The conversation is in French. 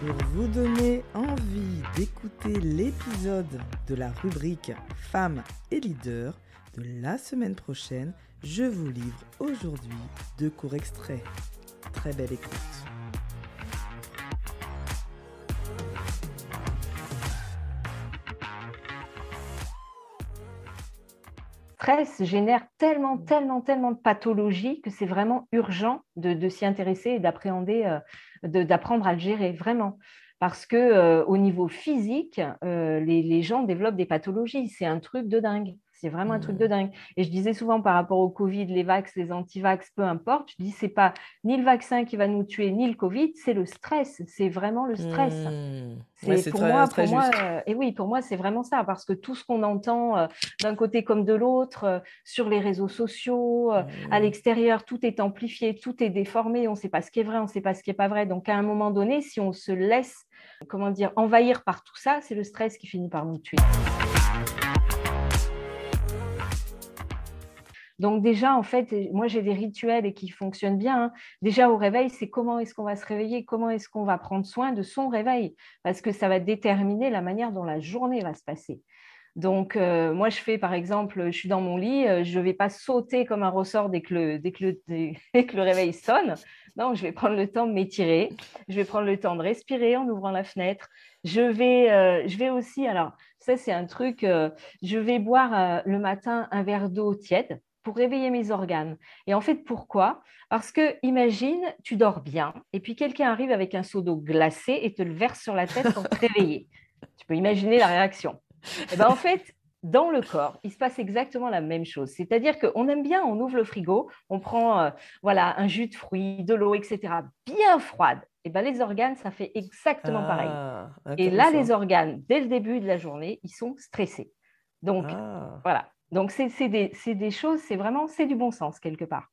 Pour vous donner envie d'écouter l'épisode de la rubrique Femmes et leaders de la semaine prochaine, je vous livre aujourd'hui deux courts extraits. Très belle écoute. Stress génère tellement, tellement, tellement de pathologies que c'est vraiment urgent de, s'y intéresser et d'appréhender, euh, d'apprendre à le gérer, vraiment. Parce que euh, au niveau physique, euh, les, les, gens développent des pathologies. C'est un truc de dingue. C'est vraiment un truc de dingue. Et je disais souvent par rapport au Covid, les vax, les anti-vax, peu importe, je dis c'est pas ni le vaccin qui va nous tuer, ni le Covid, c'est le stress. C'est vraiment le stress. Mmh. C'est pour, moi, pour moi, euh, et oui, pour moi, c'est vraiment ça, parce que tout ce qu'on entend euh, d'un côté comme de l'autre, euh, sur les réseaux sociaux, à l'extérieur, tout est amplifié, tout est déformé, on ne sait pas ce qui est vrai, on ne sait pas ce qui n'est pas vrai. Donc à un moment donné, si on se laisse, comment dire, envahir par tout ça, c'est le stress qui finit par nous tuer. Donc déjà, en fait, moi j'ai des rituels et qui fonctionnent bien. Hein. Déjà au réveil, c'est comment est-ce qu'on va se réveiller, comment est-ce qu'on va prendre soin de son réveil, parce que ça va déterminer la manière dont la journée va se passer. Donc euh, moi je fais par exemple, je suis dans mon lit, euh, je ne vais pas sauter comme un ressort dès que le, dès que le, dès que réveil sonne. Non, je vais prendre le temps de m'étirer, je vais prendre le temps de respirer en ouvrant la fenêtre. Je vais, euh, je vais aussi, alors ça c'est un truc, je vais boire le matin un verre d'eau tiède pour réveiller mes organes. Et en fait, pourquoi? Parce que imagine, tu dors bien, et puis quelqu'un arrive avec un seau d'eau glacée et te le verse sur la tête pour te réveiller. Tu peux imaginer la réaction. Et eh ben, en fait, dans le corps, il se passe exactement la même chose. C'est-à-dire qu'on aime bien, on ouvre le frigo, on prend euh, voilà, un jus de fruits, de l'eau, etc., bien froide. Et eh ben, les organes, ça fait exactement pareil. Ah, et là, les organes, dès le début de la journée, ils sont stressés. Donc, ah. voilà, donc, c'est des, des, choses, c'est vraiment, c'est du bon sens quelque part.